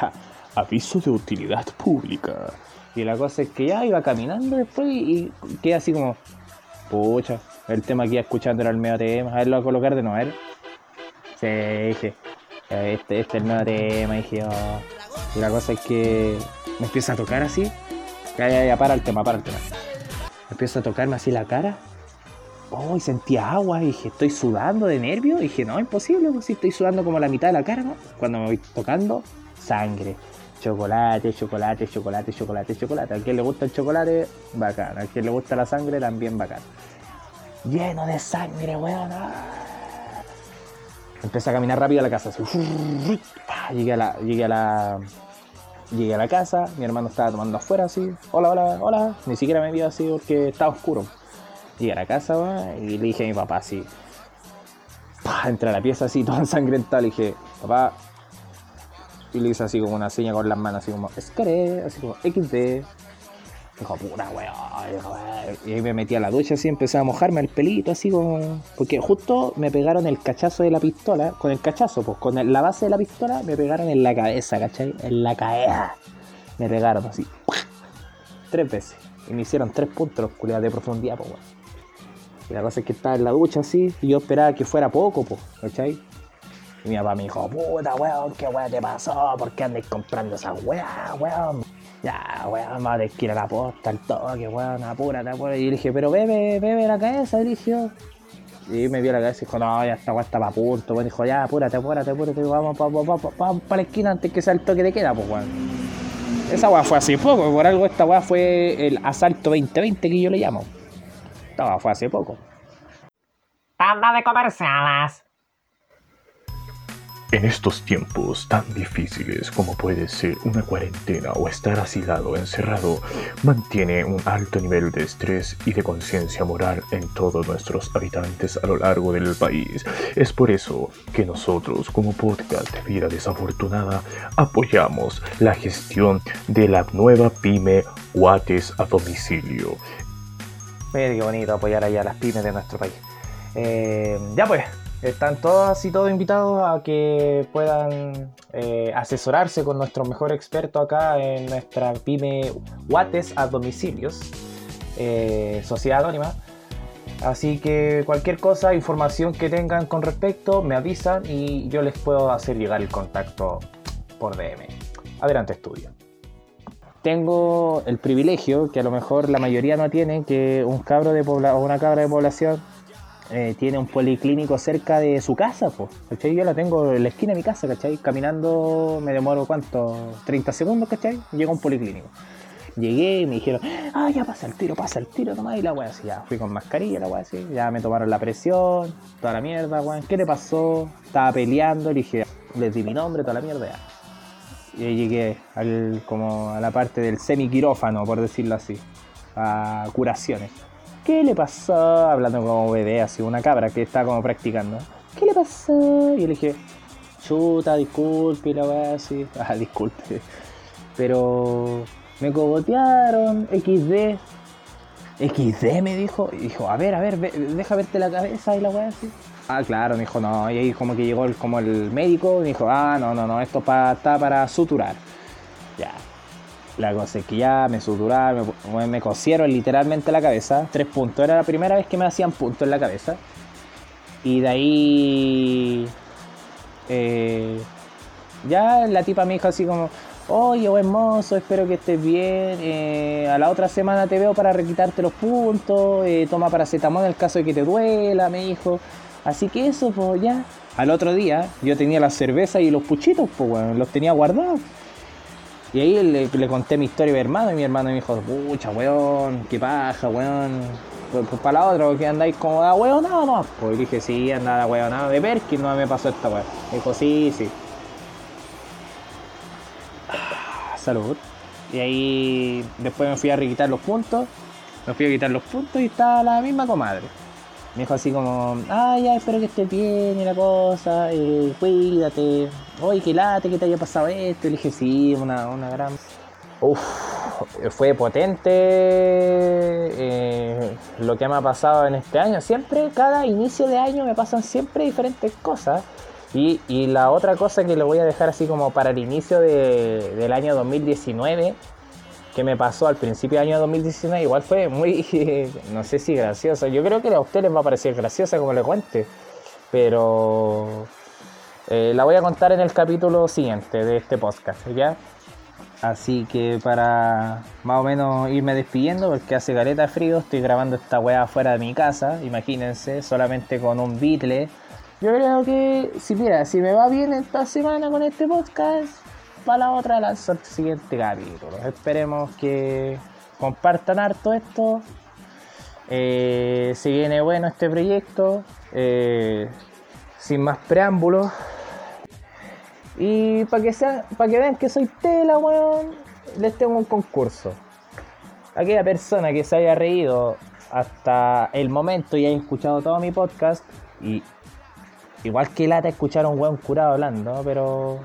[SPEAKER 1] Aviso de utilidad pública.
[SPEAKER 2] Y la cosa es que ya iba caminando después y, y quedé así como, pucha, el tema que iba escuchando era el medio tema, a ver, lo voy a colocar de nuevo. Sí, dije, este, este es el nuevo tema, dije, oh. Y la cosa es que me empieza a tocar así, ya, ya, ya, para el tema, para el tema. Me empieza a tocarme así la cara. Oh, y sentía agua, dije, estoy sudando de nervio. Dije, no, imposible, pues si estoy sudando como la mitad de la cara, ¿no? Cuando me voy tocando, sangre. Chocolate, chocolate, chocolate, chocolate, chocolate. A quien le gusta el chocolate, bacán. A quien le gusta la sangre, también bacán. Lleno de sangre, weón. ah. Empecé a caminar rápido a la casa. Llegué a la, llegué a la, llegué a la casa. Mi hermano estaba tomando afuera así. Hola, hola, hola. Ni siquiera me vio así porque estaba oscuro. Llegué a la casa, y le dije a mi papá así. Pa, Entré a la pieza así, todo ensangrentado. Le dije, papá, y le hice así como una seña con las manos, así como, escaré, así como, XD. Dijo, puta weón. Y ahí me metí a la ducha así, empecé a mojarme el pelito, así como. Porque justo me pegaron el cachazo de la pistola, con el cachazo, pues con la base de la pistola me pegaron en la cabeza, ¿cachai? En la cabeza. Me pegaron así. Tres veces. Y me hicieron tres puntos culiados de profundidad, pues weón. Y la cosa es que estaba en la ducha así, y yo esperaba que fuera poco, pues, ¿cachai? Y mi papá me dijo, puta weón, qué weón te pasó, ¿por qué andas comprando esa weá, weón? Ya, weón, vamos a tener que a la posta, al toque, weón, apúrate, apúrate. Y le dije, pero bebe, bebe la cabeza, yo. Y me vio la cabeza y dijo, no, ya esta weá está pa' punto, weón. Dijo, ya, apúrate, apúrate, apúrate, vamos pa, pa, pa, pa, pa- pa la esquina antes que sea el toque de queda, pues weón. Esa weá fue hace poco, por algo esta weá fue el asalto 2020 que yo le llamo. Esta weá fue hace poco.
[SPEAKER 4] Tanda de comerciales.
[SPEAKER 1] En estos tiempos tan difíciles como puede ser una cuarentena o estar asilado, encerrado, mantiene un alto nivel de estrés y de conciencia moral en todos nuestros habitantes a lo largo del país. Es por eso que nosotros como podcast Vida Desafortunada apoyamos la gestión de la nueva pyme Guates a domicilio.
[SPEAKER 2] Qué bonito apoyar allá a las pymes de nuestro país. Eh, ya pues, están todas y todos invitados a que puedan eh, asesorarse con nuestro mejor experto acá en nuestra pyme Guates a domicilios, eh, Sociedad Anónima. Así que cualquier cosa, información que tengan con respecto, me avisan y yo les puedo hacer llegar el contacto por DM. Adelante, estudio. Tengo el privilegio, que a lo mejor la mayoría no tiene, que un cabro de o una cabra de población eh, tiene un policlínico cerca de su casa, pues. ¿cachai? Yo la tengo en la esquina de mi casa, ¿cachai? Caminando me demoro cuánto, 30 segundos, ¿cachai? Llego a un policlínico. Llegué y me dijeron, ah, ya pasa el tiro, pasa el tiro nomás. Y la weá así, ya fui con mascarilla, la weá así. Ya me tomaron la presión, toda la mierda, weón. ¿Qué le pasó? Estaba peleando, le dije, les di mi nombre, toda la mierda. Ya. Y llegué al, como a la parte del semiquirófano, por decirlo así, a curaciones. ¿Qué le pasó? Hablando como bebé, así, una cabra que estaba como practicando. ¿Qué le pasó? Y le dije, chuta, disculpe, la weá así. Ah, disculpe. Pero me cogotearon, XD. XD me dijo. Y dijo, a ver, a ver, ve- deja verte la cabeza y la weá así. Ah, claro, me dijo, no. Y ahí como que llegó el, como el médico, me dijo, ah, no, no, no, esto pa- está para suturar. Ya. La ya me suturaron, me, me cosieron literalmente la cabeza, tres puntos. Era la primera vez que me hacían puntos en la cabeza. Y de ahí. eh, ya la tipa me dijo así como: Oye, buen mozo, espero que estés bien. eh, a la otra semana te veo para requitarte los puntos. eh, toma paracetamol en el caso de que te duela, me dijo. Así que eso, pues ya. Al otro día yo tenía la cerveza y los puchitos, pues bueno, los tenía guardados. Y ahí le, le conté mi historia a mi hermano y mi hermano me dijo, pucha, weón, qué paja, weón. Pues, pues para la otra, porque andáis como da weón, nada más. Pues y dije, sí, andaba weón, nada de Perkin, no me pasó esta weón. Dijo, sí, sí. Ah, Salud. Y ahí después me fui a requitar los puntos. Me fui a quitar los puntos y estaba la misma comadre. Me dijo así como, ay, ya, espero que estés bien y la cosa, eh, cuídate. Oye, qué late, que te haya pasado esto. Y le sí, una, una gran... Uf, fue potente eh, lo que me ha pasado en este año. Siempre, cada inicio de año me pasan siempre diferentes cosas. Y, y la otra cosa que lo voy a dejar así como para el inicio de- del año 2019, que me pasó al principio del año 2019, igual fue muy, no sé si gracioso. Yo creo que a ustedes les va a parecer graciosa como le cuente, pero eh, la voy a contar en el capítulo siguiente de este podcast, ¿ya? Así que para más o menos irme despidiendo, porque hace caleta frío, estoy grabando esta weá fuera de mi casa, imagínense, solamente con un bitle. Yo creo que, si mira, si me va bien esta semana con este podcast, para la otra lanzo el siguiente capítulo. Esperemos que compartan harto esto. Eh, si viene bueno este proyecto, eh, sin más preámbulos. Y para que, sea- para que vean que soy tela, weón, les tengo un concurso. Aquella persona que se haya reído hasta el momento y haya escuchado todo mi podcast, y igual que lata escuchar a un weón curado hablando, pero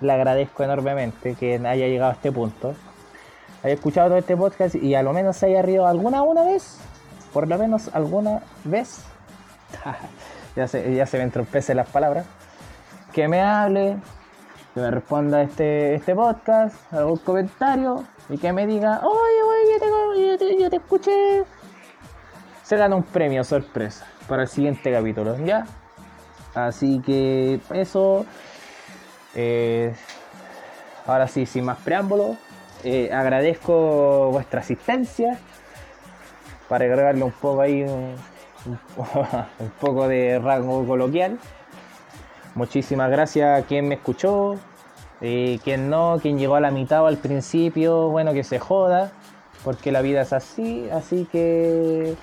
[SPEAKER 2] le agradezco enormemente que haya llegado a este punto. Haya escuchado todo este podcast y a lo menos se haya reído alguna una vez, por lo menos alguna vez. ya, se, ya se me entorpecen las palabras. Que me hable, que me responda este, este podcast, algún comentario y que me diga, oye, oye, yo te, yo te- yo te escuché. Se gana un premio sorpresa para el siguiente capítulo, ¿ya? Así que eso. eh, ahora sí, sin más preámbulos, eh, agradezco vuestra asistencia para agregarle un poco ahí un poco de rango coloquial. Muchísimas gracias a quien me escuchó, eh, quien no, quien llegó a la mitad o al principio, bueno, que se joda, porque la vida es así, así que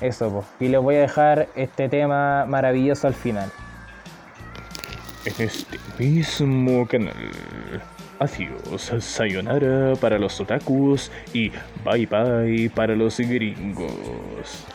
[SPEAKER 5] eso, pues. Y les voy a dejar este tema maravilloso al final.
[SPEAKER 2] En este mismo canal. Adiós, sayonara para los otakus y bye bye para los gringos.